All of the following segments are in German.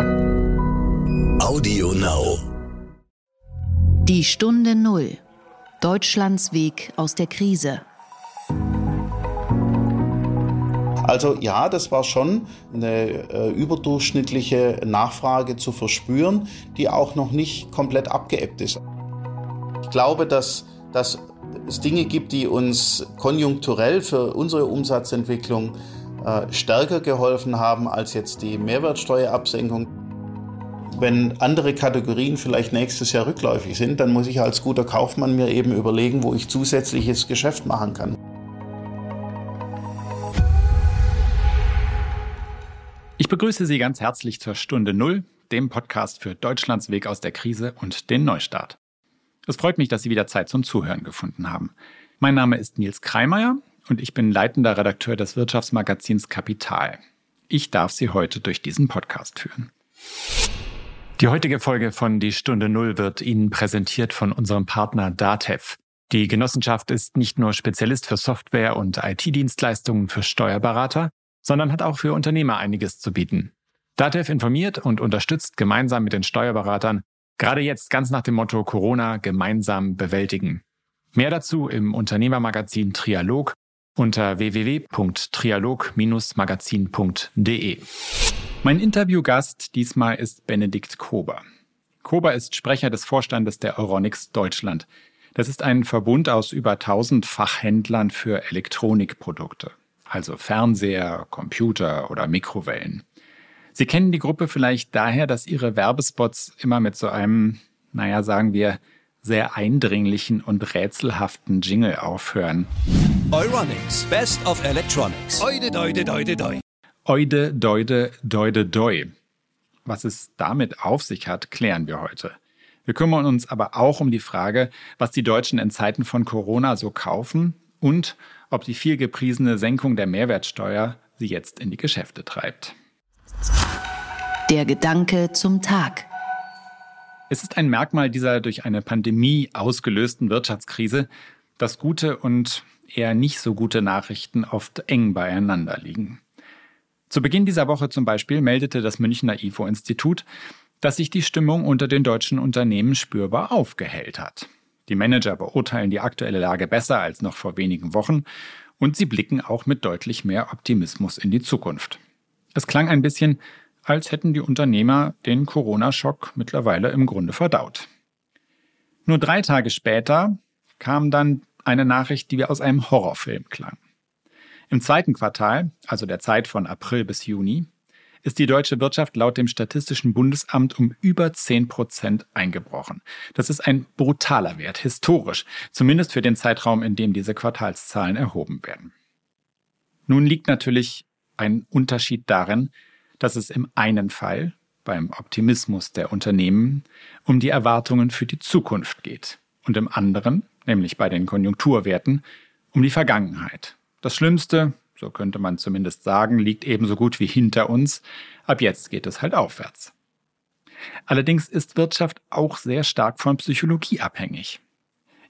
Audio Now. Die Stunde Null. Deutschlands Weg aus der Krise. Also ja, das war schon eine äh, überdurchschnittliche Nachfrage zu verspüren, die auch noch nicht komplett abgeebbt ist. Ich glaube, dass, dass es Dinge gibt, die uns konjunkturell für unsere Umsatzentwicklung äh, stärker geholfen haben als jetzt die Mehrwertsteuerabsenkung. Wenn andere Kategorien vielleicht nächstes Jahr rückläufig sind, dann muss ich als guter Kaufmann mir eben überlegen, wo ich zusätzliches Geschäft machen kann. Ich begrüße Sie ganz herzlich zur Stunde Null, dem Podcast für Deutschlands Weg aus der Krise und den Neustart. Es freut mich, dass Sie wieder Zeit zum Zuhören gefunden haben. Mein Name ist Nils Kreimeier und ich bin leitender Redakteur des Wirtschaftsmagazins Kapital. Ich darf Sie heute durch diesen Podcast führen. Die heutige Folge von Die Stunde Null wird Ihnen präsentiert von unserem Partner Datev. Die Genossenschaft ist nicht nur Spezialist für Software und IT-Dienstleistungen für Steuerberater, sondern hat auch für Unternehmer einiges zu bieten. Datev informiert und unterstützt gemeinsam mit den Steuerberatern, gerade jetzt ganz nach dem Motto Corona gemeinsam bewältigen. Mehr dazu im Unternehmermagazin Trialog unter www.trialog-magazin.de. Mein Interviewgast diesmal ist Benedikt Kober. Kober ist Sprecher des Vorstandes der Euronics Deutschland. Das ist ein Verbund aus über 1000 Fachhändlern für Elektronikprodukte also Fernseher, Computer oder Mikrowellen. Sie kennen die Gruppe vielleicht daher, dass ihre Werbespots immer mit so einem, naja, sagen wir, sehr eindringlichen und rätselhaften Jingle aufhören. Euronics, Best of Electronics. Oide, doide, doide, doi. Oide, doide, doide, doi. Was es damit auf sich hat, klären wir heute. Wir kümmern uns aber auch um die Frage, was die Deutschen in Zeiten von Corona so kaufen und ob die viel gepriesene Senkung der Mehrwertsteuer sie jetzt in die Geschäfte treibt. Der Gedanke zum Tag. Es ist ein Merkmal dieser durch eine Pandemie ausgelösten Wirtschaftskrise, dass gute und eher nicht so gute Nachrichten oft eng beieinander liegen. Zu Beginn dieser Woche zum Beispiel meldete das Münchner IFO-Institut, dass sich die Stimmung unter den deutschen Unternehmen spürbar aufgehellt hat. Die Manager beurteilen die aktuelle Lage besser als noch vor wenigen Wochen und sie blicken auch mit deutlich mehr Optimismus in die Zukunft. Es klang ein bisschen, als hätten die Unternehmer den Corona-Schock mittlerweile im Grunde verdaut. Nur drei Tage später kam dann eine Nachricht, die wie aus einem Horrorfilm klang. Im zweiten Quartal, also der Zeit von April bis Juni, ist die deutsche Wirtschaft laut dem Statistischen Bundesamt um über 10 Prozent eingebrochen. Das ist ein brutaler Wert, historisch, zumindest für den Zeitraum, in dem diese Quartalszahlen erhoben werden. Nun liegt natürlich ein Unterschied darin, dass es im einen Fall, beim Optimismus der Unternehmen, um die Erwartungen für die Zukunft geht und im anderen, nämlich bei den Konjunkturwerten, um die Vergangenheit. Das Schlimmste, so könnte man zumindest sagen, liegt ebenso gut wie hinter uns. Ab jetzt geht es halt aufwärts. Allerdings ist Wirtschaft auch sehr stark von Psychologie abhängig.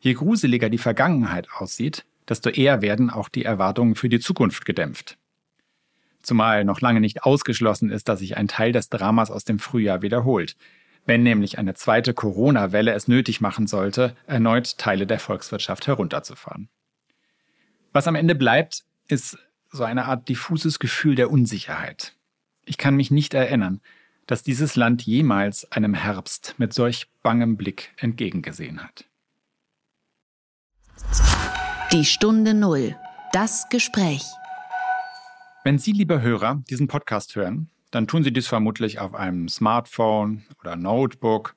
Je gruseliger die Vergangenheit aussieht, desto eher werden auch die Erwartungen für die Zukunft gedämpft. Zumal noch lange nicht ausgeschlossen ist, dass sich ein Teil des Dramas aus dem Frühjahr wiederholt, wenn nämlich eine zweite Corona-Welle es nötig machen sollte, erneut Teile der Volkswirtschaft herunterzufahren. Was am Ende bleibt, ist so eine Art diffuses Gefühl der Unsicherheit. Ich kann mich nicht erinnern, dass dieses Land jemals einem Herbst mit solch bangem Blick entgegengesehen hat. Die Stunde Null. Das Gespräch. Wenn Sie, liebe Hörer, diesen Podcast hören, dann tun Sie dies vermutlich auf einem Smartphone oder Notebook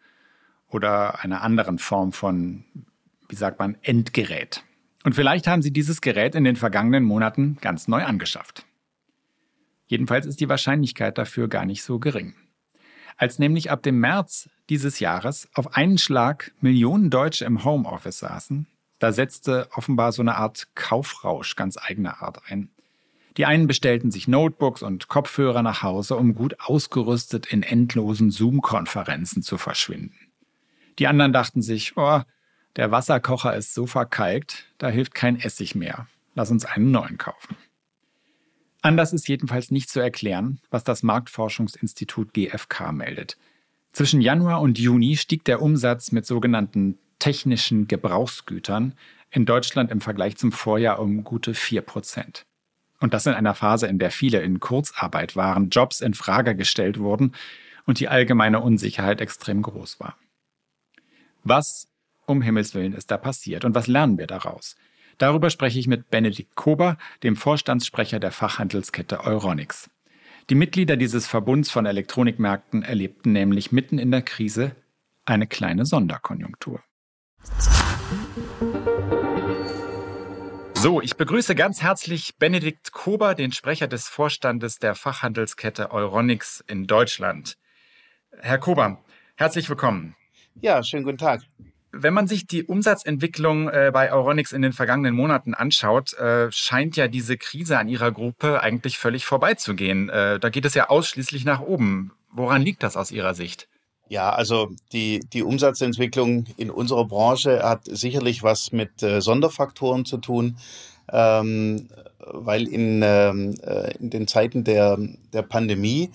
oder einer anderen Form von, wie sagt man, Endgerät. Und vielleicht haben Sie dieses Gerät in den vergangenen Monaten ganz neu angeschafft. Jedenfalls ist die Wahrscheinlichkeit dafür gar nicht so gering. Als nämlich ab dem März dieses Jahres auf einen Schlag Millionen Deutsche im Homeoffice saßen, da setzte offenbar so eine Art Kaufrausch ganz eigener Art ein. Die einen bestellten sich Notebooks und Kopfhörer nach Hause, um gut ausgerüstet in endlosen Zoom-Konferenzen zu verschwinden. Die anderen dachten sich, oh, der Wasserkocher ist so verkalkt, da hilft kein Essig mehr. Lass uns einen neuen kaufen. Anders ist jedenfalls nicht zu erklären, was das Marktforschungsinstitut GfK meldet. Zwischen Januar und Juni stieg der Umsatz mit sogenannten technischen Gebrauchsgütern in Deutschland im Vergleich zum Vorjahr um gute 4 Prozent. Und das in einer Phase, in der viele in Kurzarbeit waren, Jobs in Frage gestellt wurden und die allgemeine Unsicherheit extrem groß war. Was um Himmels Willen ist da passiert und was lernen wir daraus? Darüber spreche ich mit Benedikt Kober, dem Vorstandssprecher der Fachhandelskette Euronics. Die Mitglieder dieses Verbunds von Elektronikmärkten erlebten nämlich mitten in der Krise eine kleine Sonderkonjunktur. So, ich begrüße ganz herzlich Benedikt Kober, den Sprecher des Vorstandes der Fachhandelskette Euronics in Deutschland. Herr Kober, herzlich willkommen. Ja, schönen guten Tag. Wenn man sich die Umsatzentwicklung äh, bei Euronics in den vergangenen Monaten anschaut, äh, scheint ja diese Krise an Ihrer Gruppe eigentlich völlig vorbeizugehen. Äh, da geht es ja ausschließlich nach oben. Woran liegt das aus Ihrer Sicht? Ja, also die, die Umsatzentwicklung in unserer Branche hat sicherlich was mit äh, Sonderfaktoren zu tun, ähm, weil in, ähm, äh, in den Zeiten der, der Pandemie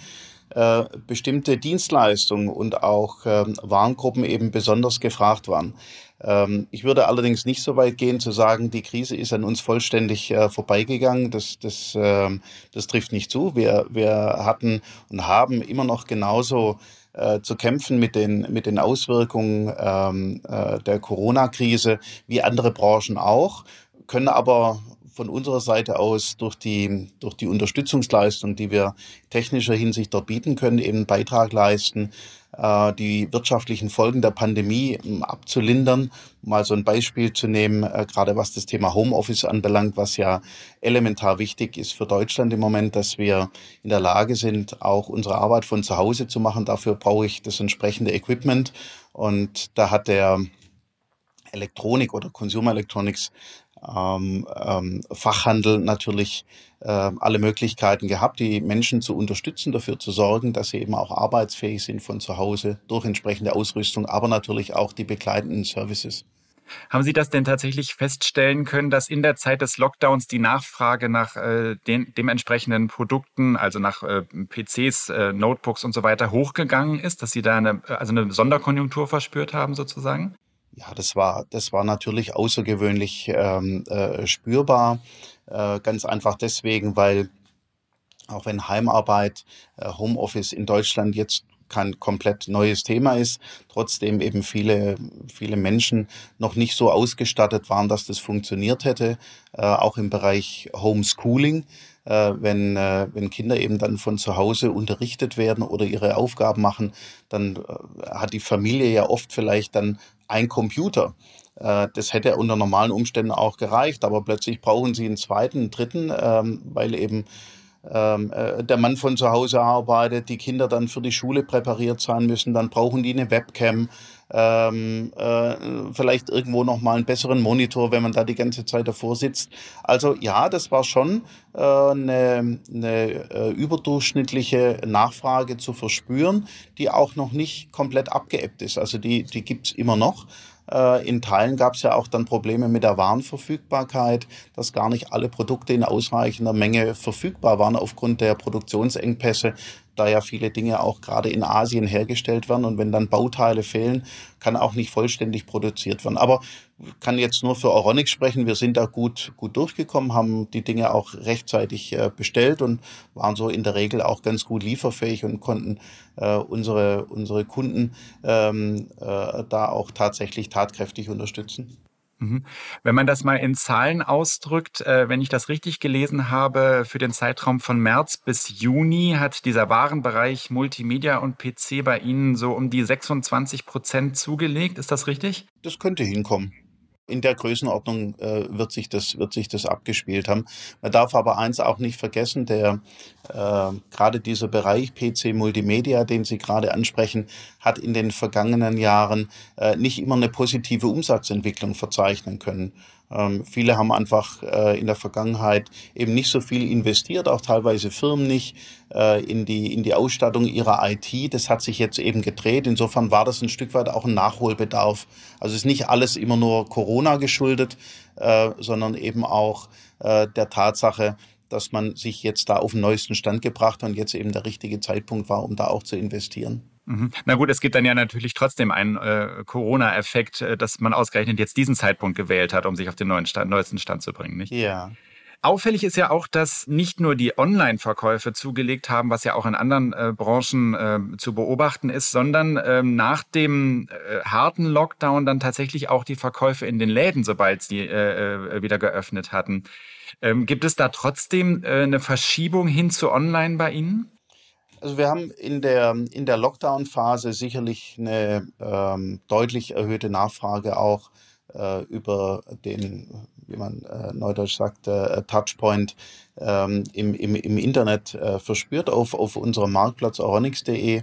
äh, bestimmte Dienstleistungen und auch ähm, Warengruppen eben besonders gefragt waren. Ähm, ich würde allerdings nicht so weit gehen zu sagen, die Krise ist an uns vollständig äh, vorbeigegangen. Das, das, äh, das trifft nicht zu. Wir, wir hatten und haben immer noch genauso äh, zu kämpfen mit den, mit den Auswirkungen ähm, äh, der Corona-Krise wie andere Branchen auch, können aber von unserer Seite aus durch die, durch die Unterstützungsleistung, die wir technischer Hinsicht dort bieten können, eben einen Beitrag leisten, äh, die wirtschaftlichen Folgen der Pandemie ähm, abzulindern. Mal so ein Beispiel zu nehmen, äh, gerade was das Thema Homeoffice anbelangt, was ja elementar wichtig ist für Deutschland im Moment, dass wir in der Lage sind, auch unsere Arbeit von zu Hause zu machen. Dafür brauche ich das entsprechende Equipment. Und da hat der Elektronik oder Consumer Electronics ähm, ähm, Fachhandel natürlich äh, alle Möglichkeiten gehabt, die Menschen zu unterstützen, dafür zu sorgen, dass sie eben auch arbeitsfähig sind von zu Hause durch entsprechende Ausrüstung, aber natürlich auch die begleitenden Services. Haben Sie das denn tatsächlich feststellen können, dass in der Zeit des Lockdowns die Nachfrage nach äh, den dementsprechenden Produkten, also nach äh, PCs, äh, Notebooks und so weiter, hochgegangen ist, dass Sie da eine, also eine Sonderkonjunktur verspürt haben sozusagen? Ja, das war, das war natürlich außergewöhnlich ähm, äh, spürbar. Äh, ganz einfach deswegen, weil auch wenn Heimarbeit, äh, Homeoffice in Deutschland jetzt kein komplett neues Thema ist, trotzdem eben viele, viele Menschen noch nicht so ausgestattet waren, dass das funktioniert hätte, äh, auch im Bereich Homeschooling äh, wenn, äh, wenn Kinder eben dann von zu Hause unterrichtet werden oder ihre Aufgaben machen, dann äh, hat die Familie ja oft vielleicht dann ein Computer. Äh, das hätte unter normalen Umständen auch gereicht, aber plötzlich brauchen sie einen zweiten, einen dritten, ähm, weil eben ähm, äh, der Mann von zu Hause arbeitet, die Kinder dann für die Schule präpariert sein müssen, dann brauchen die eine Webcam, ähm, äh, vielleicht irgendwo noch mal einen besseren Monitor, wenn man da die ganze Zeit davor sitzt. Also ja, das war schon äh, eine, eine äh, überdurchschnittliche Nachfrage zu verspüren, die auch noch nicht komplett abgeebbt ist. Also die, die gibt's immer noch. Äh, in Teilen gab es ja auch dann Probleme mit der Warenverfügbarkeit, dass gar nicht alle Produkte in ausreichender Menge verfügbar waren aufgrund der Produktionsengpässe da ja viele Dinge auch gerade in Asien hergestellt werden. Und wenn dann Bauteile fehlen, kann auch nicht vollständig produziert werden. Aber kann jetzt nur für Euronics sprechen. Wir sind da gut, gut durchgekommen, haben die Dinge auch rechtzeitig äh, bestellt und waren so in der Regel auch ganz gut lieferfähig und konnten äh, unsere, unsere Kunden ähm, äh, da auch tatsächlich tatkräftig unterstützen. Mhm. Wenn man das mal in Zahlen ausdrückt, äh, wenn ich das richtig gelesen habe, für den Zeitraum von März bis Juni hat dieser Warenbereich Multimedia und PC bei Ihnen so um die 26 Prozent zugelegt. Ist das richtig? Das könnte hinkommen in der Größenordnung äh, wird, sich das, wird sich das abgespielt haben. Man darf aber eins auch nicht vergessen, der äh, gerade dieser Bereich PC Multimedia, den Sie gerade ansprechen, hat in den vergangenen Jahren äh, nicht immer eine positive Umsatzentwicklung verzeichnen können. Ähm, viele haben einfach äh, in der Vergangenheit eben nicht so viel investiert, auch teilweise Firmen nicht, äh, in, die, in die Ausstattung ihrer IT. Das hat sich jetzt eben gedreht. Insofern war das ein Stück weit auch ein Nachholbedarf. Also ist nicht alles immer nur Corona geschuldet, äh, sondern eben auch äh, der Tatsache, dass man sich jetzt da auf den neuesten Stand gebracht hat und jetzt eben der richtige Zeitpunkt war, um da auch zu investieren. Mhm. Na gut, es gibt dann ja natürlich trotzdem einen äh, Corona-Effekt, äh, dass man ausgerechnet jetzt diesen Zeitpunkt gewählt hat, um sich auf den neuen Stand, neuesten Stand zu bringen, nicht? Ja. Auffällig ist ja auch, dass nicht nur die Online-Verkäufe zugelegt haben, was ja auch in anderen äh, Branchen äh, zu beobachten ist, sondern ähm, nach dem äh, harten Lockdown dann tatsächlich auch die Verkäufe in den Läden, sobald sie äh, äh, wieder geöffnet hatten. Ähm, gibt es da trotzdem eine Verschiebung hin zu Online bei Ihnen? Also wir haben in der, in der Lockdown-Phase sicherlich eine ähm, deutlich erhöhte Nachfrage auch äh, über den, wie man äh, neudeutsch sagt, äh, Touchpoint ähm, im, im, im Internet äh, verspürt auf, auf unserem Marktplatz aronix.de.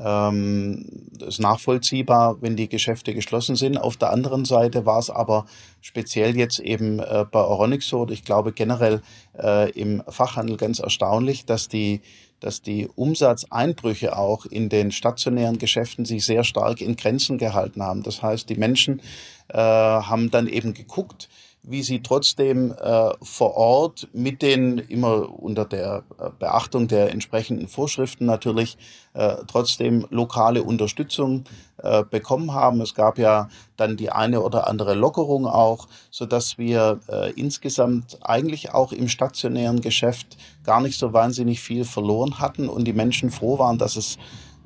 Ähm, ist nachvollziehbar, wenn die Geschäfte geschlossen sind. Auf der anderen Seite war es aber speziell jetzt eben äh, bei Oronix so, und ich glaube generell äh, im Fachhandel ganz erstaunlich, dass die dass die Umsatzeinbrüche auch in den stationären Geschäften sich sehr stark in Grenzen gehalten haben. Das heißt, die Menschen äh, haben dann eben geguckt, wie sie trotzdem äh, vor Ort mit den immer unter der äh, Beachtung der entsprechenden Vorschriften natürlich äh, trotzdem lokale Unterstützung äh, bekommen haben. Es gab ja dann die eine oder andere Lockerung auch, so dass wir äh, insgesamt eigentlich auch im stationären Geschäft gar nicht so wahnsinnig viel verloren hatten und die Menschen froh waren, dass es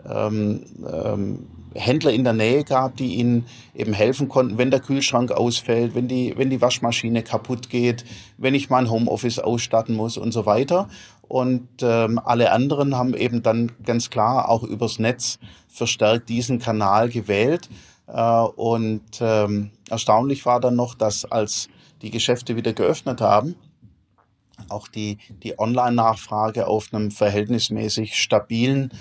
ähm, ähm, Händler in der Nähe gab, die ihnen eben helfen konnten, wenn der Kühlschrank ausfällt, wenn die, wenn die Waschmaschine kaputt geht, wenn ich mein Homeoffice ausstatten muss und so weiter. Und ähm, alle anderen haben eben dann ganz klar auch übers Netz verstärkt diesen Kanal gewählt. Äh, und ähm, erstaunlich war dann noch, dass als die Geschäfte wieder geöffnet haben, auch die, die Online-Nachfrage auf einem verhältnismäßig stabilen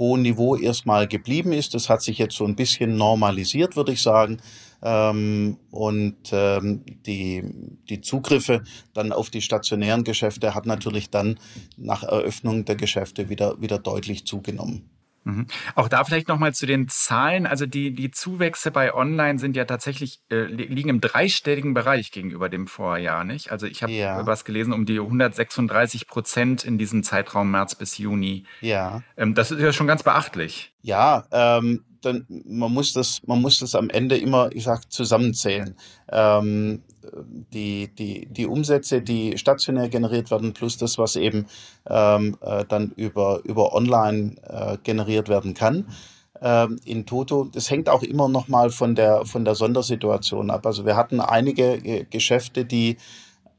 hohen Niveau erstmal geblieben ist. Das hat sich jetzt so ein bisschen normalisiert, würde ich sagen. Ähm, und ähm, die, die Zugriffe dann auf die stationären Geschäfte hat natürlich dann nach Eröffnung der Geschäfte wieder, wieder deutlich zugenommen. Mhm. Auch da vielleicht nochmal zu den Zahlen. Also die, die Zuwächse bei Online sind ja tatsächlich, äh, liegen im dreistelligen Bereich gegenüber dem Vorjahr, nicht? Also ich habe ja. was gelesen um die 136 Prozent in diesem Zeitraum März bis Juni. Ja. Ähm, das ist ja schon ganz beachtlich. Ja, ähm, dann, man muss das, man muss das am Ende immer, ich sag, zusammenzählen. Ähm, die, die, die Umsätze, die stationär generiert werden, plus das, was eben ähm, äh, dann über, über online äh, generiert werden kann ähm, in Toto. Das hängt auch immer noch mal von der, von der Sondersituation ab. Also wir hatten einige äh, Geschäfte, die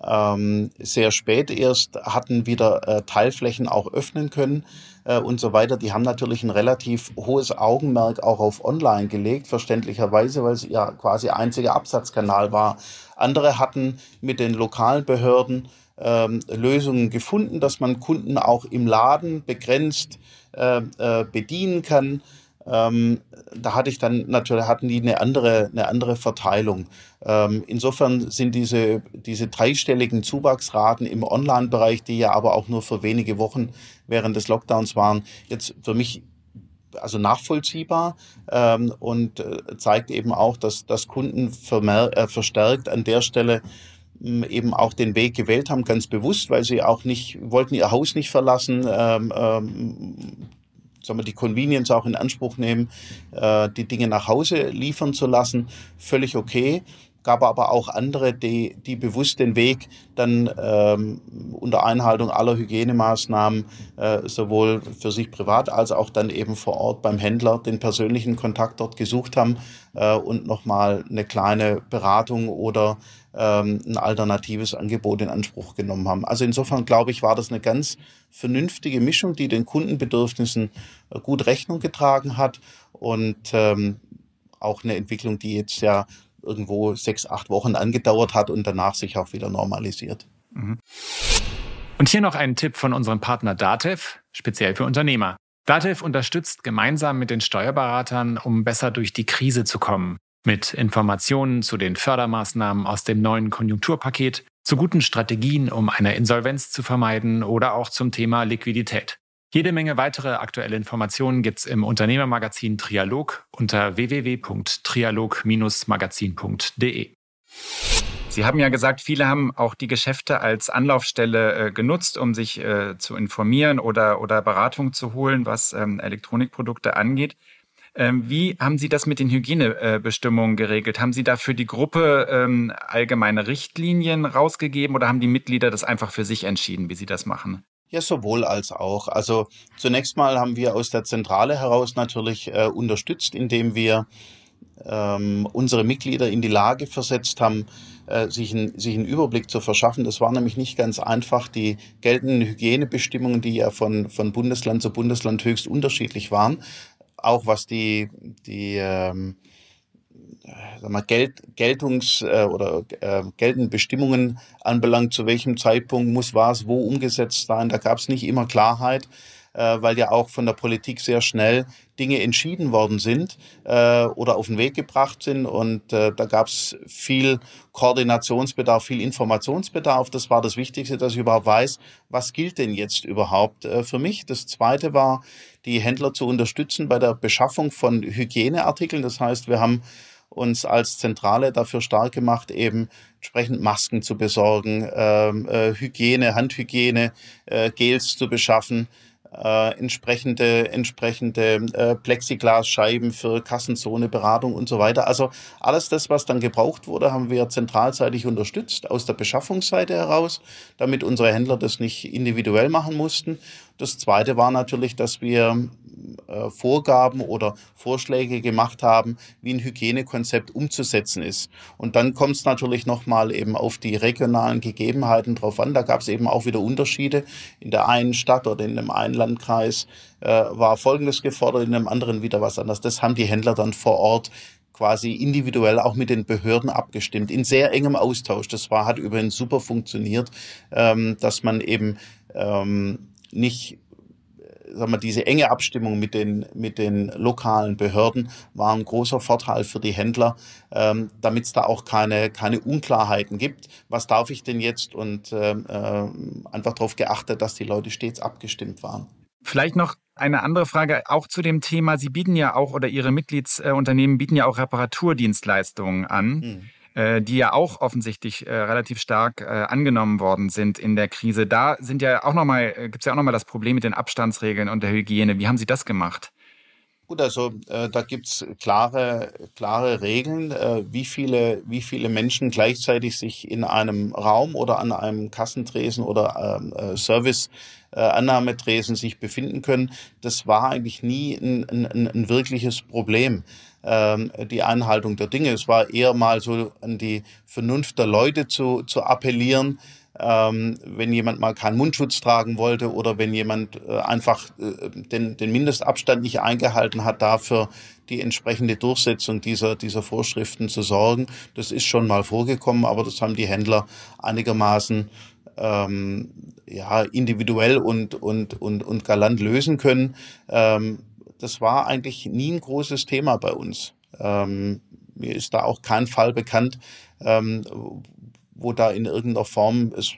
ähm, sehr spät erst hatten wieder äh, Teilflächen auch öffnen können äh, und so weiter. Die haben natürlich ein relativ hohes Augenmerk auch auf Online gelegt, verständlicherweise, weil es ja quasi einziger Absatzkanal war. Andere hatten mit den lokalen Behörden ähm, Lösungen gefunden, dass man Kunden auch im Laden begrenzt äh, äh, bedienen kann. Ähm, da hatte ich dann natürlich hatten die eine andere eine andere Verteilung. Ähm, insofern sind diese diese dreistelligen Zuwachsraten im Online-Bereich, die ja aber auch nur für wenige Wochen während des Lockdowns waren, jetzt für mich also nachvollziehbar ähm, und äh, zeigt eben auch, dass, dass Kunden äh, verstärkt an der Stelle ähm, eben auch den Weg gewählt haben, ganz bewusst, weil sie auch nicht, wollten ihr Haus nicht verlassen, ähm, ähm, sagen wir, die Convenience auch in Anspruch nehmen, äh, die Dinge nach Hause liefern zu lassen, völlig okay. Gab aber auch andere, die, die bewusst den Weg dann ähm, unter Einhaltung aller Hygienemaßnahmen äh, sowohl für sich privat als auch dann eben vor Ort beim Händler den persönlichen Kontakt dort gesucht haben äh, und nochmal eine kleine Beratung oder ähm, ein alternatives Angebot in Anspruch genommen haben. Also insofern glaube ich, war das eine ganz vernünftige Mischung, die den Kundenbedürfnissen äh, gut Rechnung getragen hat und ähm, auch eine Entwicklung, die jetzt ja irgendwo sechs, acht Wochen angedauert hat und danach sich auch wieder normalisiert. Mhm. Und hier noch ein Tipp von unserem Partner Datev, speziell für Unternehmer. Datev unterstützt gemeinsam mit den Steuerberatern, um besser durch die Krise zu kommen. Mit Informationen zu den Fördermaßnahmen aus dem neuen Konjunkturpaket, zu guten Strategien, um eine Insolvenz zu vermeiden oder auch zum Thema Liquidität. Jede Menge weitere aktuelle Informationen gibt's im Unternehmermagazin Trialog unter www.trialog-magazin.de. Sie haben ja gesagt, viele haben auch die Geschäfte als Anlaufstelle äh, genutzt, um sich äh, zu informieren oder, oder Beratung zu holen, was ähm, Elektronikprodukte angeht. Ähm, wie haben Sie das mit den Hygienebestimmungen geregelt? Haben Sie da für die Gruppe ähm, allgemeine Richtlinien rausgegeben oder haben die Mitglieder das einfach für sich entschieden, wie Sie das machen? Ja, sowohl als auch. Also zunächst mal haben wir aus der Zentrale heraus natürlich äh, unterstützt, indem wir ähm, unsere Mitglieder in die Lage versetzt haben, äh, sich, ein, sich einen Überblick zu verschaffen. Das war nämlich nicht ganz einfach. Die geltenden Hygienebestimmungen, die ja von, von Bundesland zu Bundesland höchst unterschiedlich waren, auch was die, die ähm, sag mal, Geld, Geltungs- äh, oder äh, geltenden Bestimmungen anbelangt, zu welchem Zeitpunkt muss was wo umgesetzt sein. Da gab es nicht immer Klarheit äh, weil ja auch von der Politik sehr schnell Dinge entschieden worden sind äh, oder auf den Weg gebracht sind. Und äh, da gab es viel Koordinationsbedarf, viel Informationsbedarf. Das war das Wichtigste, dass ich überhaupt weiß, was gilt denn jetzt überhaupt äh, für mich. Das Zweite war, die Händler zu unterstützen bei der Beschaffung von Hygieneartikeln. Das heißt, wir haben uns als Zentrale dafür stark gemacht, eben entsprechend Masken zu besorgen, ähm, äh, Hygiene, Handhygiene, äh, Gels zu beschaffen, äh, entsprechende, entsprechende äh, Plexiglasscheiben für Kassenzone, Beratung und so weiter. Also alles das, was dann gebraucht wurde, haben wir zentralseitig unterstützt aus der Beschaffungsseite heraus, damit unsere Händler das nicht individuell machen mussten. Das Zweite war natürlich, dass wir äh, Vorgaben oder Vorschläge gemacht haben, wie ein Hygienekonzept umzusetzen ist. Und dann kommt es natürlich nochmal eben auf die regionalen Gegebenheiten drauf an. Da gab es eben auch wieder Unterschiede. In der einen Stadt oder in einem einen Landkreis äh, war Folgendes gefordert, in einem anderen wieder was anderes. Das haben die Händler dann vor Ort quasi individuell auch mit den Behörden abgestimmt, in sehr engem Austausch. Das war, hat übrigens super funktioniert, ähm, dass man eben ähm, nicht sagen wir, diese enge Abstimmung mit den, mit den lokalen Behörden war ein großer Vorteil für die Händler, ähm, damit es da auch keine, keine Unklarheiten gibt. Was darf ich denn jetzt? Und ähm, äh, einfach darauf geachtet, dass die Leute stets abgestimmt waren. Vielleicht noch eine andere Frage auch zu dem Thema. Sie bieten ja auch oder Ihre Mitgliedsunternehmen bieten ja auch Reparaturdienstleistungen an. Mhm. Äh, die ja auch offensichtlich äh, relativ stark äh, angenommen worden sind in der Krise. Da sind ja auch noch mal, gibt es ja auch nochmal das Problem mit den Abstandsregeln und der Hygiene. Wie haben Sie das gemacht? Gut, also äh, da gibt's klare, klare Regeln, äh, wie, viele, wie viele Menschen gleichzeitig sich in einem Raum oder an einem Kassentresen oder ähm, äh, Service äh, Annahmetresen sich befinden können. Das war eigentlich nie ein, ein, ein wirkliches Problem ähm, die Einhaltung der Dinge. Es war eher mal so an die Vernunft der Leute zu, zu appellieren, ähm, wenn jemand mal keinen Mundschutz tragen wollte oder wenn jemand äh, einfach äh, den, den Mindestabstand nicht eingehalten hat, dafür die entsprechende Durchsetzung dieser, dieser Vorschriften zu sorgen. Das ist schon mal vorgekommen, aber das haben die Händler einigermaßen ähm, ja, individuell und, und, und, und galant lösen können. Ähm, das war eigentlich nie ein großes Thema bei uns. Ähm, mir ist da auch kein Fall bekannt, ähm, wo da in irgendeiner Form es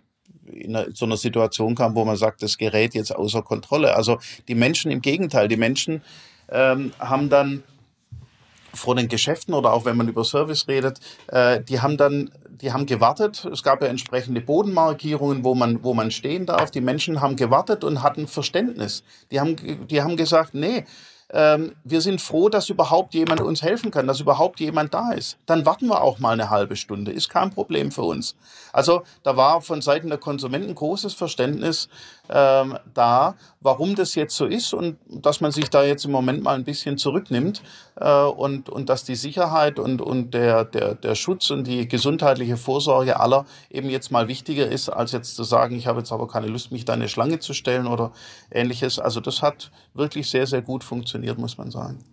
in so einer Situation kam, wo man sagt, das gerät jetzt außer Kontrolle. Also die Menschen im Gegenteil, die Menschen ähm, haben dann vor den Geschäften oder auch wenn man über Service redet, äh, die haben dann, die haben gewartet. Es gab ja entsprechende Bodenmarkierungen, wo man, wo man stehen darf. Die Menschen haben gewartet und hatten Verständnis. Die haben, die haben gesagt, nee, ähm, wir sind froh, dass überhaupt jemand uns helfen kann, dass überhaupt jemand da ist. Dann warten wir auch mal eine halbe Stunde, ist kein Problem für uns. Also da war von Seiten der Konsumenten großes Verständnis ähm, da, warum das jetzt so ist und dass man sich da jetzt im Moment mal ein bisschen zurücknimmt äh, und, und dass die Sicherheit und, und der, der, der Schutz und die gesundheitliche Vorsorge aller eben jetzt mal wichtiger ist, als jetzt zu sagen, ich habe jetzt aber keine Lust, mich da eine Schlange zu stellen oder ähnliches. Also das hat wirklich sehr, sehr gut funktioniert, muss man sagen.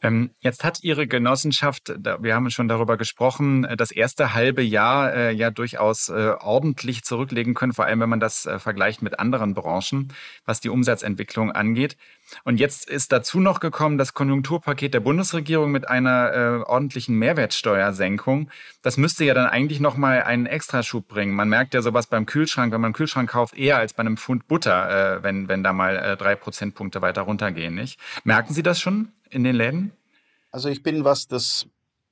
Ähm, jetzt hat Ihre Genossenschaft, wir haben schon darüber gesprochen, äh, das erste halbe Jahr äh, ja durchaus äh, ordentlich zurücklegen können, vor allem wenn man das vergleicht mit anderen Branchen, was die Umsatzentwicklung angeht. Und jetzt ist dazu noch gekommen das Konjunkturpaket der Bundesregierung mit einer ordentlichen Mehrwertsteuersenkung. Das müsste ja dann eigentlich noch mal einen Extraschub bringen. Man merkt ja sowas beim Kühlschrank, wenn man einen Kühlschrank kauft, eher als bei einem Pfund Butter, wenn, wenn da mal drei Prozentpunkte weiter runtergehen. Nicht? Merken Sie das schon? In den Läden? Also ich bin, was das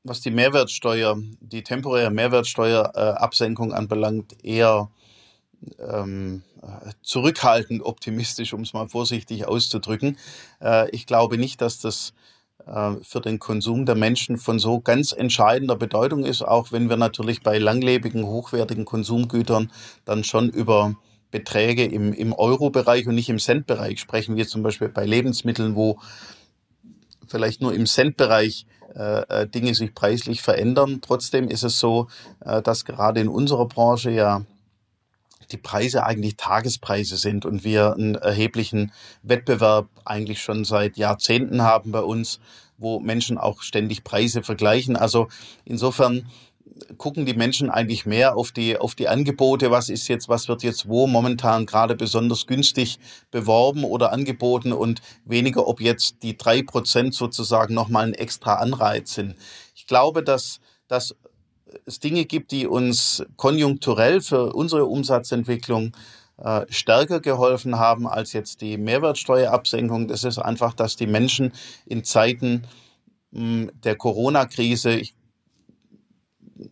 was die Mehrwertsteuer, die temporäre Mehrwertsteuerabsenkung anbelangt, eher ähm, zurückhaltend optimistisch, um es mal vorsichtig auszudrücken. Äh, ich glaube nicht, dass das äh, für den Konsum der Menschen von so ganz entscheidender Bedeutung ist, auch wenn wir natürlich bei langlebigen, hochwertigen Konsumgütern dann schon über Beträge im, im Euro-Bereich und nicht im Cent-Bereich sprechen, wie zum Beispiel bei Lebensmitteln, wo vielleicht nur im Cent-Bereich äh, äh Dinge sich preislich verändern. Trotzdem ist es so, äh, dass gerade in unserer Branche ja die Preise eigentlich Tagespreise sind und wir einen erheblichen Wettbewerb eigentlich schon seit Jahrzehnten haben bei uns, wo Menschen auch ständig Preise vergleichen. Also insofern gucken die Menschen eigentlich mehr auf die, auf die Angebote, was ist jetzt, was wird jetzt wo momentan gerade besonders günstig beworben oder angeboten und weniger, ob jetzt die drei Prozent sozusagen nochmal ein extra Anreiz sind. Ich glaube, dass, dass es Dinge gibt, die uns konjunkturell für unsere Umsatzentwicklung äh, stärker geholfen haben als jetzt die Mehrwertsteuerabsenkung. Das ist einfach, dass die Menschen in Zeiten hm, der Corona-Krise, ich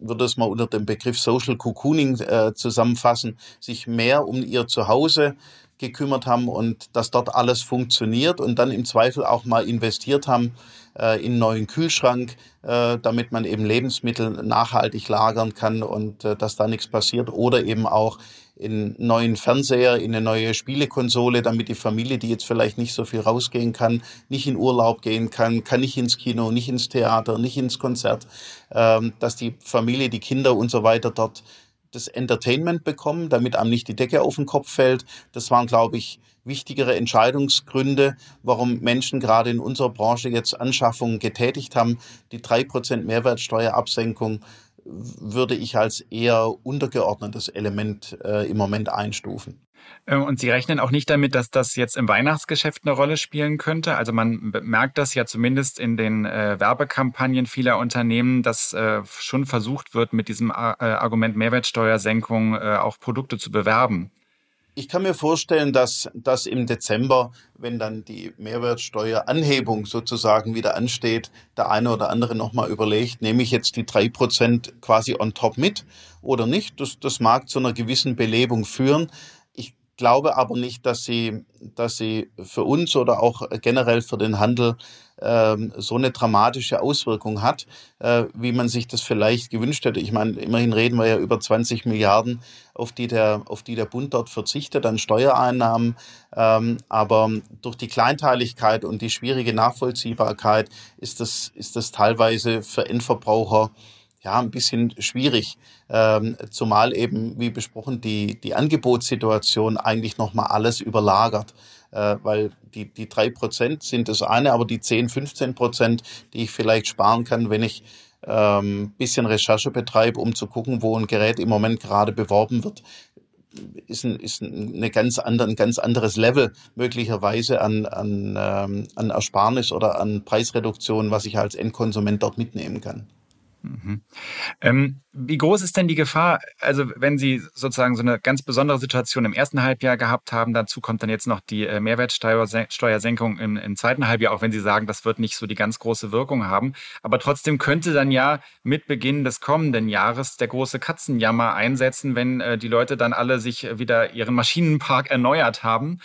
würde es mal unter dem Begriff Social Cocooning äh, zusammenfassen, sich mehr um ihr Zuhause gekümmert haben und dass dort alles funktioniert und dann im Zweifel auch mal investiert haben äh, in einen neuen Kühlschrank, äh, damit man eben Lebensmittel nachhaltig lagern kann und äh, dass da nichts passiert. Oder eben auch in einen neuen Fernseher, in eine neue Spielekonsole, damit die Familie, die jetzt vielleicht nicht so viel rausgehen kann, nicht in Urlaub gehen kann, kann nicht ins Kino, nicht ins Theater, nicht ins Konzert, ähm, dass die Familie, die Kinder und so weiter dort das Entertainment bekommen, damit einem nicht die Decke auf den Kopf fällt. Das waren, glaube ich, wichtigere Entscheidungsgründe, warum Menschen gerade in unserer Branche jetzt Anschaffungen getätigt haben. Die drei Prozent Mehrwertsteuerabsenkung würde ich als eher untergeordnetes Element äh, im Moment einstufen. Äh, und Sie rechnen auch nicht damit, dass das jetzt im Weihnachtsgeschäft eine Rolle spielen könnte. Also man merkt das ja zumindest in den äh, Werbekampagnen vieler Unternehmen, dass äh, schon versucht wird, mit diesem äh, Argument Mehrwertsteuersenkung äh, auch Produkte zu bewerben. Ich kann mir vorstellen, dass, dass im Dezember, wenn dann die Mehrwertsteueranhebung sozusagen wieder ansteht, der eine oder andere nochmal überlegt, nehme ich jetzt die drei Prozent quasi on top mit oder nicht. Das, das mag zu einer gewissen Belebung führen glaube aber nicht, dass sie, dass sie für uns oder auch generell für den Handel ähm, so eine dramatische Auswirkung hat, äh, wie man sich das vielleicht gewünscht hätte. Ich meine, immerhin reden wir ja über 20 Milliarden, auf die der, auf die der Bund dort verzichtet an Steuereinnahmen. Ähm, aber durch die Kleinteiligkeit und die schwierige Nachvollziehbarkeit ist das, ist das teilweise für Endverbraucher ja, ein bisschen schwierig, ähm, zumal eben, wie besprochen, die, die Angebotssituation eigentlich nochmal alles überlagert, äh, weil die, die drei Prozent sind das eine, aber die 10, 15 Prozent, die ich vielleicht sparen kann, wenn ich ähm, bisschen Recherche betreibe, um zu gucken, wo ein Gerät im Moment gerade beworben wird, ist ein, ist eine ganz andere, ein ganz anderes Level möglicherweise an, an, ähm, an Ersparnis oder an Preisreduktion, was ich als Endkonsument dort mitnehmen kann. Mhm. Ähm, wie groß ist denn die Gefahr, also wenn Sie sozusagen so eine ganz besondere Situation im ersten Halbjahr gehabt haben, dazu kommt dann jetzt noch die äh, Mehrwertsteuersenkung im, im, zweiten Halbjahr, auch wenn Sie sagen, das wird nicht so die ganz große Wirkung haben. Aber trotzdem könnte dann ja mit Beginn des kommenden Jahres der große Katzenjammer einsetzen, wenn äh, die Leute dann alle sich wieder ihren Maschinenpark erneuert haben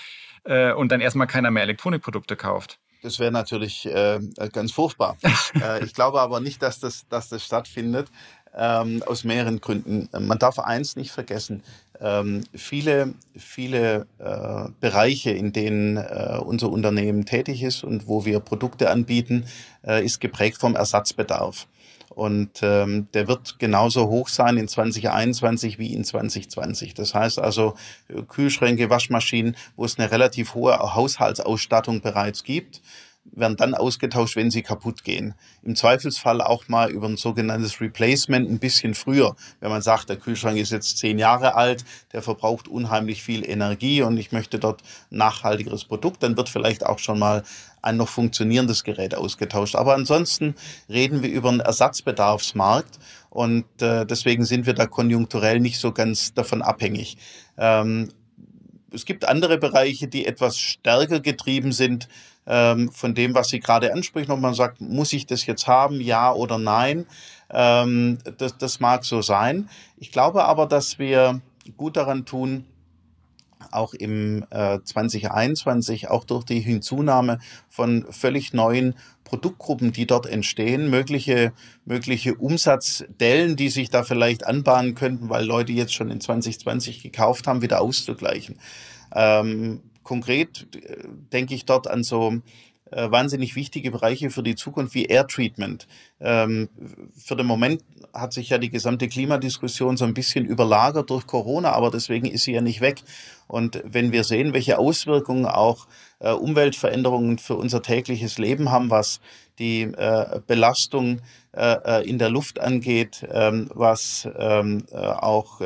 äh, und dann erstmal keiner mehr Elektronikprodukte kauft. Das wäre natürlich äh, ganz furchtbar. äh, ich glaube aber nicht, dass das, dass das stattfindet, ähm, aus mehreren Gründen. Man darf eins nicht vergessen. Ähm, viele viele äh, Bereiche, in denen äh, unser Unternehmen tätig ist und wo wir Produkte anbieten, äh, ist geprägt vom Ersatzbedarf. Und ähm, der wird genauso hoch sein in 2021 wie in 2020. Das heißt also Kühlschränke, Waschmaschinen, wo es eine relativ hohe Haushaltsausstattung bereits gibt, werden dann ausgetauscht, wenn sie kaputt gehen. Im Zweifelsfall auch mal über ein sogenanntes Replacement ein bisschen früher. Wenn man sagt, der Kühlschrank ist jetzt zehn Jahre alt, der verbraucht unheimlich viel Energie und ich möchte dort ein nachhaltigeres Produkt, dann wird vielleicht auch schon mal ein noch funktionierendes Gerät ausgetauscht. Aber ansonsten reden wir über einen Ersatzbedarfsmarkt und äh, deswegen sind wir da konjunkturell nicht so ganz davon abhängig. Ähm, es gibt andere Bereiche, die etwas stärker getrieben sind ähm, von dem, was Sie gerade ansprechen. Und man sagt, muss ich das jetzt haben, ja oder nein? Ähm, das, das mag so sein. Ich glaube aber, dass wir gut daran tun, auch im äh, 2021, auch durch die Hinzunahme von völlig neuen Produktgruppen, die dort entstehen, mögliche, mögliche Umsatzdellen, die sich da vielleicht anbahnen könnten, weil Leute jetzt schon in 2020 gekauft haben, wieder auszugleichen. Ähm, konkret äh, denke ich dort an so äh, wahnsinnig wichtige Bereiche für die Zukunft wie Air Treatment. Ähm, für den Moment hat sich ja die gesamte Klimadiskussion so ein bisschen überlagert durch Corona, aber deswegen ist sie ja nicht weg. Und wenn wir sehen, welche Auswirkungen auch äh, Umweltveränderungen für unser tägliches Leben haben, was die Belastung in der Luft angeht, ähm, was ähm, äh, auch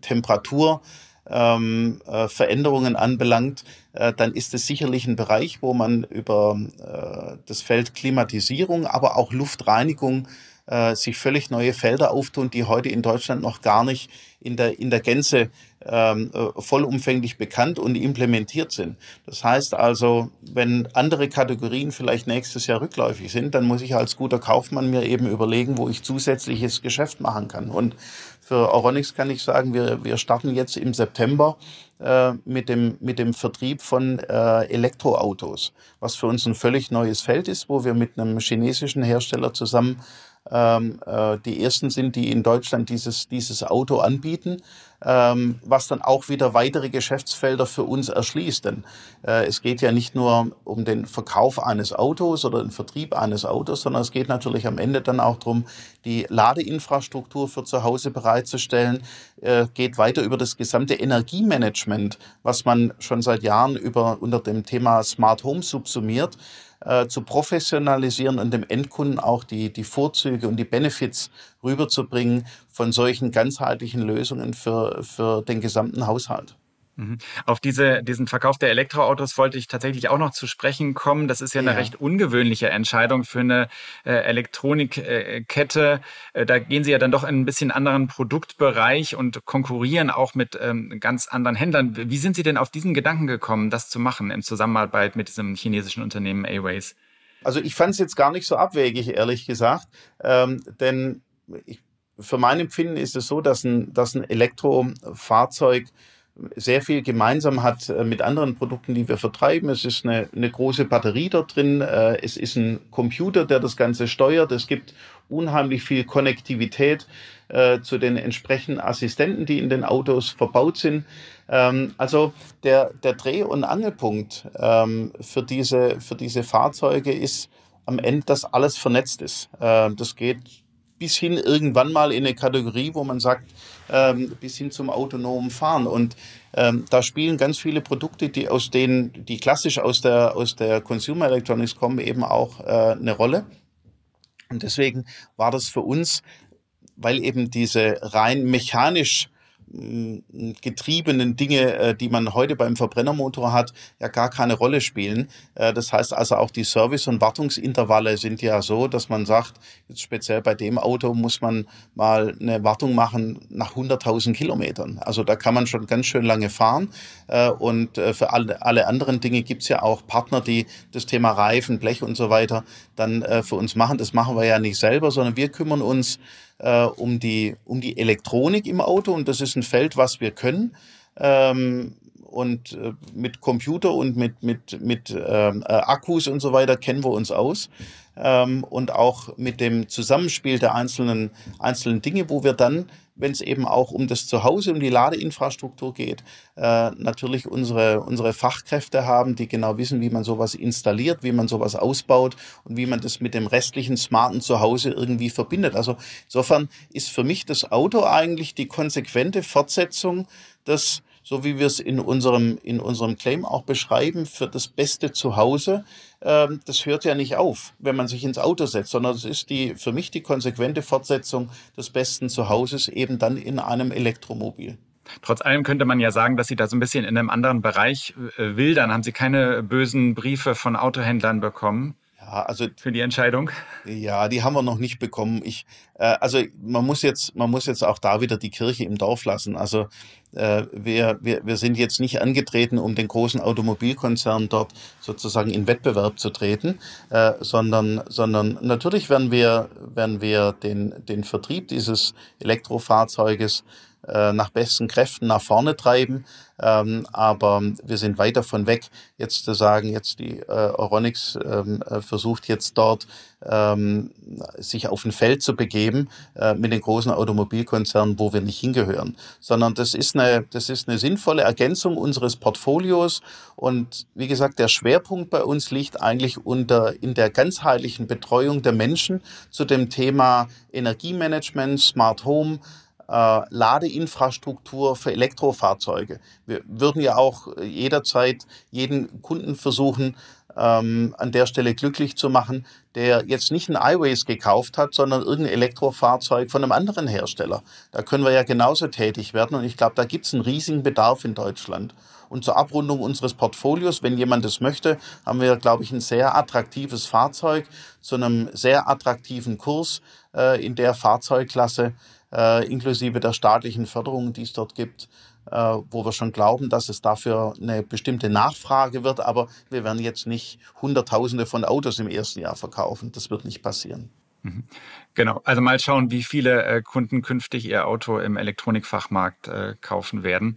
Temperatur ähm, äh, Veränderungen anbelangt, äh, dann ist es sicherlich ein Bereich, wo man über äh, das Feld Klimatisierung, aber auch Luftreinigung äh, sich völlig neue Felder auftun, die heute in Deutschland noch gar nicht in der, in der Gänze ähm, äh, vollumfänglich bekannt und implementiert sind. Das heißt also, wenn andere Kategorien vielleicht nächstes Jahr rückläufig sind, dann muss ich als guter Kaufmann mir eben überlegen, wo ich zusätzliches Geschäft machen kann. Und für Euronics kann ich sagen, wir, wir starten jetzt im September äh, mit, dem, mit dem Vertrieb von äh, Elektroautos, was für uns ein völlig neues Feld ist, wo wir mit einem chinesischen Hersteller zusammen ähm, äh, die ersten sind, die in Deutschland dieses, dieses Auto anbieten, ähm, was dann auch wieder weitere Geschäftsfelder für uns erschließt. Denn äh, es geht ja nicht nur um den Verkauf eines Autos oder den Vertrieb eines Autos, sondern es geht natürlich am Ende dann auch darum, die Ladeinfrastruktur für zu Hause bereitzustellen, äh, geht weiter über das gesamte Energiemanagement, was man schon seit Jahren über, unter dem Thema Smart Home subsumiert äh, zu professionalisieren und dem Endkunden auch die, die Vorzüge und die Benefits rüberzubringen von solchen ganzheitlichen Lösungen für, für den gesamten Haushalt. Mhm. Auf diese, diesen Verkauf der Elektroautos wollte ich tatsächlich auch noch zu sprechen kommen. Das ist ja eine ja. recht ungewöhnliche Entscheidung für eine äh, Elektronikkette. Äh, da gehen Sie ja dann doch in ein bisschen anderen Produktbereich und konkurrieren auch mit ähm, ganz anderen Händlern. Wie sind Sie denn auf diesen Gedanken gekommen, das zu machen in Zusammenarbeit mit diesem chinesischen Unternehmen A-Ways? Also ich fand es jetzt gar nicht so abwegig, ehrlich gesagt. Ähm, denn ich, für mein Empfinden ist es so, dass ein, dass ein Elektrofahrzeug sehr viel gemeinsam hat äh, mit anderen Produkten, die wir vertreiben. Es ist eine, eine große Batterie dort drin, äh, es ist ein Computer, der das Ganze steuert, es gibt unheimlich viel Konnektivität äh, zu den entsprechenden Assistenten, die in den Autos verbaut sind. Ähm, also der, der Dreh- und Angelpunkt ähm, für, diese, für diese Fahrzeuge ist am Ende, dass alles vernetzt ist. Äh, das geht bis hin irgendwann mal in eine Kategorie, wo man sagt, ähm, bis hin zum autonomen Fahren. Und ähm, da spielen ganz viele Produkte, die aus denen, die klassisch aus der, aus der Consumer Electronics kommen, eben auch äh, eine Rolle. Und deswegen war das für uns, weil eben diese rein mechanisch getriebenen Dinge, äh, die man heute beim Verbrennermotor hat, ja gar keine Rolle spielen. Äh, das heißt also auch die Service- und Wartungsintervalle sind ja so, dass man sagt, jetzt speziell bei dem Auto muss man mal eine Wartung machen nach 100.000 Kilometern. Also da kann man schon ganz schön lange fahren. Äh, und für alle, anderen Dinge gibt's ja auch Partner, die das Thema Reifen, Blech und so weiter dann für uns machen. Das machen wir ja nicht selber, sondern wir kümmern uns äh, um, die, um die Elektronik im Auto und das ist ein Feld, was wir können. Ähm, und äh, mit Computer und mit, mit, mit ähm, äh, Akkus und so weiter kennen wir uns aus. Ähm, und auch mit dem Zusammenspiel der einzelnen, einzelnen Dinge, wo wir dann wenn es eben auch um das Zuhause, um die Ladeinfrastruktur geht, äh, natürlich unsere, unsere Fachkräfte haben, die genau wissen, wie man sowas installiert, wie man sowas ausbaut und wie man das mit dem restlichen smarten Zuhause irgendwie verbindet. Also insofern ist für mich das Auto eigentlich die konsequente Fortsetzung des so wie wir es in unserem, in unserem Claim auch beschreiben, für das beste Zuhause, das hört ja nicht auf, wenn man sich ins Auto setzt, sondern es ist die, für mich die konsequente Fortsetzung des besten Zuhauses eben dann in einem Elektromobil. Trotz allem könnte man ja sagen, dass Sie da so ein bisschen in einem anderen Bereich äh, wildern. Haben Sie keine bösen Briefe von Autohändlern bekommen? Ja, also, für die Entscheidung? Ja, die haben wir noch nicht bekommen. Ich, äh, also man muss jetzt, man muss jetzt auch da wieder die Kirche im Dorf lassen. Also äh, wir, wir, wir sind jetzt nicht angetreten, um den großen Automobilkonzern dort sozusagen in Wettbewerb zu treten, äh, sondern, sondern natürlich werden wir, werden wir den, den Vertrieb dieses Elektrofahrzeuges äh, nach besten Kräften nach vorne treiben. Ähm, aber wir sind weit davon weg, jetzt zu sagen, jetzt die äh, Euronics ähm, äh, versucht jetzt dort ähm, sich auf ein Feld zu begeben äh, mit den großen Automobilkonzernen, wo wir nicht hingehören, sondern das ist eine, das ist eine sinnvolle Ergänzung unseres Portfolios und wie gesagt, der Schwerpunkt bei uns liegt eigentlich unter in der ganzheitlichen Betreuung der Menschen zu dem Thema Energiemanagement, Smart Home, äh, Ladeinfrastruktur für Elektrofahrzeuge. Wir würden ja auch jederzeit jeden Kunden versuchen, ähm, an der Stelle glücklich zu machen, der jetzt nicht ein iWays gekauft hat, sondern irgendein Elektrofahrzeug von einem anderen Hersteller. Da können wir ja genauso tätig werden und ich glaube, da gibt es einen riesigen Bedarf in Deutschland. Und zur Abrundung unseres Portfolios, wenn jemand das möchte, haben wir, glaube ich, ein sehr attraktives Fahrzeug zu einem sehr attraktiven Kurs äh, in der Fahrzeugklasse äh, inklusive der staatlichen Förderung, die es dort gibt, äh, wo wir schon glauben, dass es dafür eine bestimmte Nachfrage wird. Aber wir werden jetzt nicht Hunderttausende von Autos im ersten Jahr verkaufen. Das wird nicht passieren. Mhm. Genau, also mal schauen, wie viele äh, Kunden künftig ihr Auto im Elektronikfachmarkt äh, kaufen werden.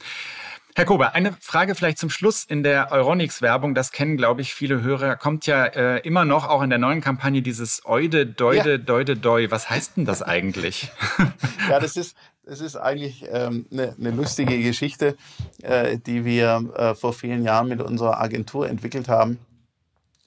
Herr Kober, eine Frage vielleicht zum Schluss in der Euronics-Werbung. Das kennen, glaube ich, viele Hörer. Kommt ja äh, immer noch auch in der neuen Kampagne dieses Eude, Deude, ja. Deude, Deu. Was heißt denn das eigentlich? ja, das ist, das ist eigentlich ähm, eine, eine lustige Geschichte, äh, die wir äh, vor vielen Jahren mit unserer Agentur entwickelt haben.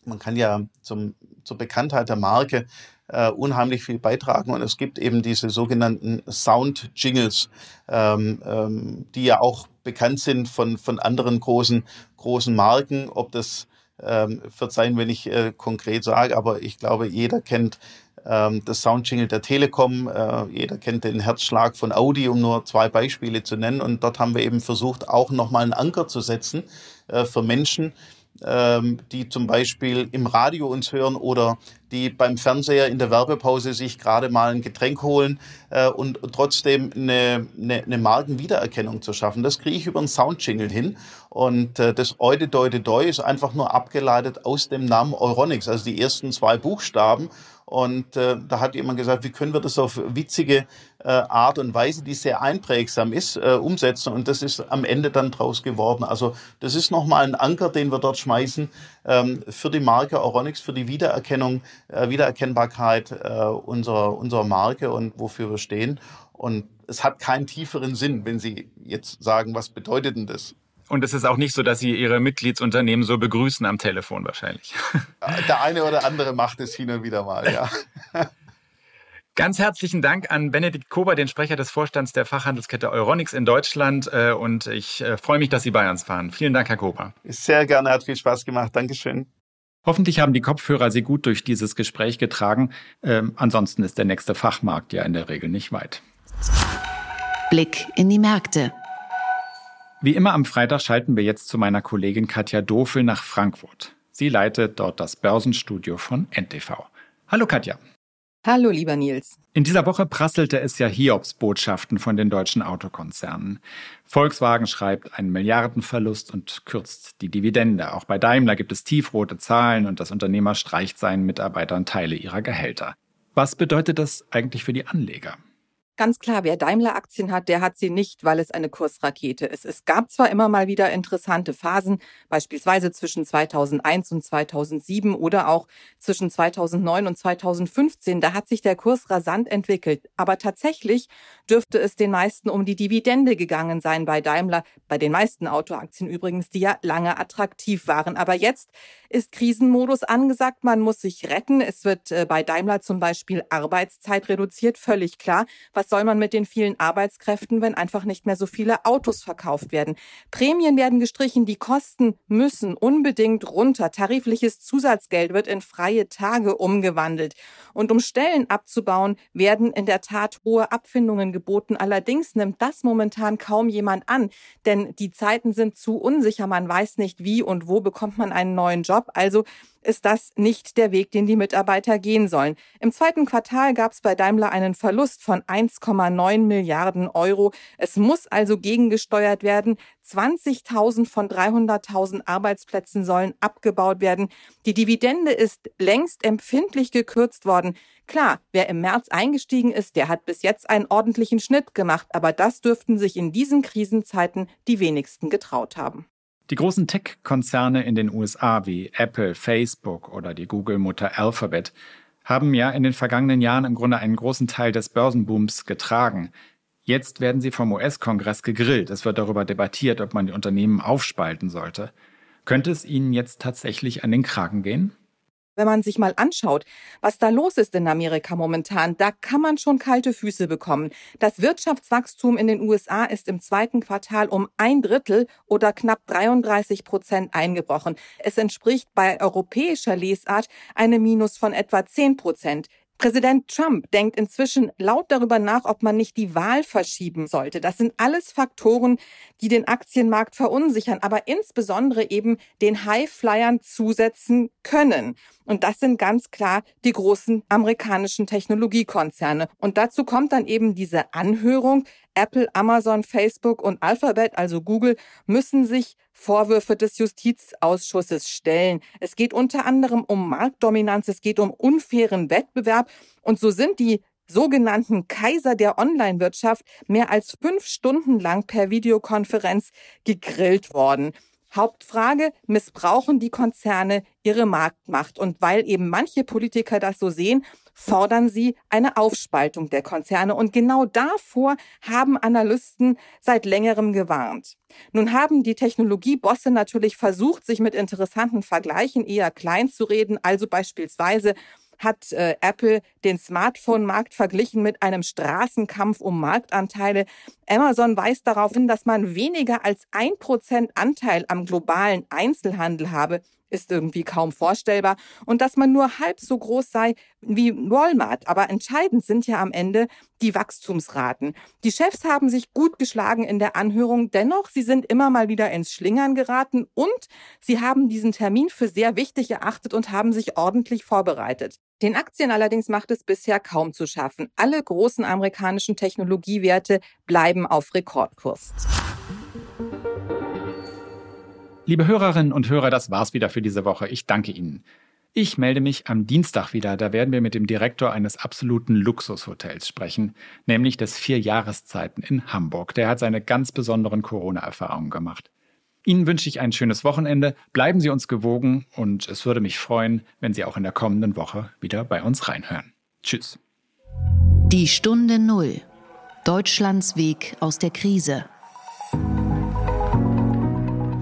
Man kann ja zum, zur Bekanntheit der Marke äh, unheimlich viel beitragen. Und es gibt eben diese sogenannten Sound-Jingles, ähm, ähm, die ja auch bekannt sind von, von anderen großen, großen Marken. Ob das, ähm, verzeihen, wenn ich äh, konkret sage, aber ich glaube, jeder kennt ähm, das Soundjingle der Telekom, äh, jeder kennt den Herzschlag von Audi, um nur zwei Beispiele zu nennen. Und dort haben wir eben versucht, auch nochmal einen Anker zu setzen äh, für Menschen, die zum Beispiel im Radio uns hören oder die beim Fernseher in der Werbepause sich gerade mal ein Getränk holen äh, und trotzdem eine, eine, eine Markenwiedererkennung zu schaffen. Das kriege ich über einen Soundjingle hin. Und äh, das Eude Deude Deu ist einfach nur abgeleitet aus dem Namen Euronics, also die ersten zwei Buchstaben. Und äh, da hat jemand gesagt, wie können wir das auf witzige äh, Art und Weise, die sehr einprägsam ist, äh, umsetzen. Und das ist am Ende dann draus geworden. Also das ist nochmal ein Anker, den wir dort schmeißen ähm, für die Marke Oronix, für die Wiedererkennung, äh, Wiedererkennbarkeit äh, unserer, unserer Marke und wofür wir stehen. Und es hat keinen tieferen Sinn, wenn Sie jetzt sagen, was bedeutet denn das? Und es ist auch nicht so, dass Sie Ihre Mitgliedsunternehmen so begrüßen am Telefon wahrscheinlich. Der eine oder andere macht es hin und wieder mal, ja. Ganz herzlichen Dank an Benedikt Kober, den Sprecher des Vorstands der Fachhandelskette Euronics in Deutschland. Äh, und ich äh, freue mich, dass Sie bei uns waren. Vielen Dank, Herr Kober. Sehr gerne, hat viel Spaß gemacht. Dankeschön. Hoffentlich haben die Kopfhörer Sie gut durch dieses Gespräch getragen. Ähm, ansonsten ist der nächste Fachmarkt ja in der Regel nicht weit. Blick in die Märkte. Wie immer am Freitag schalten wir jetzt zu meiner Kollegin Katja Dofel nach Frankfurt. Sie leitet dort das Börsenstudio von NTV. Hallo Katja. Hallo, lieber Nils. In dieser Woche prasselte es ja Hiobsbotschaften von den deutschen Autokonzernen. Volkswagen schreibt einen Milliardenverlust und kürzt die Dividende. Auch bei Daimler gibt es tiefrote Zahlen und das Unternehmer streicht seinen Mitarbeitern Teile ihrer Gehälter. Was bedeutet das eigentlich für die Anleger? Ganz klar, wer Daimler-Aktien hat, der hat sie nicht, weil es eine Kursrakete ist. Es gab zwar immer mal wieder interessante Phasen, beispielsweise zwischen 2001 und 2007 oder auch zwischen 2009 und 2015. Da hat sich der Kurs rasant entwickelt. Aber tatsächlich dürfte es den meisten um die Dividende gegangen sein bei Daimler, bei den meisten Autoaktien übrigens, die ja lange attraktiv waren. Aber jetzt ist Krisenmodus angesagt. Man muss sich retten. Es wird äh, bei Daimler zum Beispiel Arbeitszeit reduziert, völlig klar. Was soll man mit den vielen Arbeitskräften, wenn einfach nicht mehr so viele Autos verkauft werden? Prämien werden gestrichen, die Kosten müssen unbedingt runter. Tarifliches Zusatzgeld wird in freie Tage umgewandelt. Und um Stellen abzubauen, werden in der Tat hohe Abfindungen geboten. Allerdings nimmt das momentan kaum jemand an, denn die Zeiten sind zu unsicher. Man weiß nicht, wie und wo bekommt man einen neuen Job. Also ist das nicht der Weg, den die Mitarbeiter gehen sollen. Im zweiten Quartal gab es bei Daimler einen Verlust von 1,9 Milliarden Euro. Es muss also gegengesteuert werden. 20.000 von 300.000 Arbeitsplätzen sollen abgebaut werden. Die Dividende ist längst empfindlich gekürzt worden. Klar, wer im März eingestiegen ist, der hat bis jetzt einen ordentlichen Schnitt gemacht, aber das dürften sich in diesen Krisenzeiten die wenigsten getraut haben. Die großen Tech-Konzerne in den USA wie Apple, Facebook oder die Google-Mutter Alphabet haben ja in den vergangenen Jahren im Grunde einen großen Teil des Börsenbooms getragen. Jetzt werden sie vom US-Kongress gegrillt. Es wird darüber debattiert, ob man die Unternehmen aufspalten sollte. Könnte es ihnen jetzt tatsächlich an den Kragen gehen? Wenn man sich mal anschaut, was da los ist in Amerika momentan, da kann man schon kalte Füße bekommen. Das Wirtschaftswachstum in den USA ist im zweiten Quartal um ein Drittel oder knapp 33 Prozent eingebrochen. Es entspricht bei europäischer Lesart einem Minus von etwa 10 Prozent. Präsident Trump denkt inzwischen laut darüber nach, ob man nicht die Wahl verschieben sollte. Das sind alles Faktoren, die den Aktienmarkt verunsichern, aber insbesondere eben den Highflyern zusetzen können. Und das sind ganz klar die großen amerikanischen Technologiekonzerne. Und dazu kommt dann eben diese Anhörung. Apple, Amazon, Facebook und Alphabet, also Google, müssen sich Vorwürfe des Justizausschusses stellen. Es geht unter anderem um Marktdominanz, es geht um unfairen Wettbewerb. Und so sind die sogenannten Kaiser der Online-Wirtschaft mehr als fünf Stunden lang per Videokonferenz gegrillt worden. Hauptfrage, missbrauchen die Konzerne ihre Marktmacht? Und weil eben manche Politiker das so sehen, fordern sie eine Aufspaltung der Konzerne. Und genau davor haben Analysten seit längerem gewarnt. Nun haben die Technologiebosse natürlich versucht, sich mit interessanten Vergleichen eher klein zu reden, also beispielsweise hat äh, Apple den Smartphone-Markt verglichen mit einem Straßenkampf um Marktanteile. Amazon weist darauf hin, dass man weniger als ein Prozent Anteil am globalen Einzelhandel habe ist irgendwie kaum vorstellbar und dass man nur halb so groß sei wie Walmart. Aber entscheidend sind ja am Ende die Wachstumsraten. Die Chefs haben sich gut geschlagen in der Anhörung. Dennoch, sie sind immer mal wieder ins Schlingern geraten und sie haben diesen Termin für sehr wichtig erachtet und haben sich ordentlich vorbereitet. Den Aktien allerdings macht es bisher kaum zu schaffen. Alle großen amerikanischen Technologiewerte bleiben auf Rekordkurs. Liebe Hörerinnen und Hörer, das war's wieder für diese Woche. Ich danke Ihnen. Ich melde mich am Dienstag wieder. Da werden wir mit dem Direktor eines absoluten Luxushotels sprechen, nämlich des Vier Jahreszeiten in Hamburg. Der hat seine ganz besonderen Corona-Erfahrungen gemacht. Ihnen wünsche ich ein schönes Wochenende. Bleiben Sie uns gewogen und es würde mich freuen, wenn Sie auch in der kommenden Woche wieder bei uns reinhören. Tschüss. Die Stunde Null. Deutschlands Weg aus der Krise.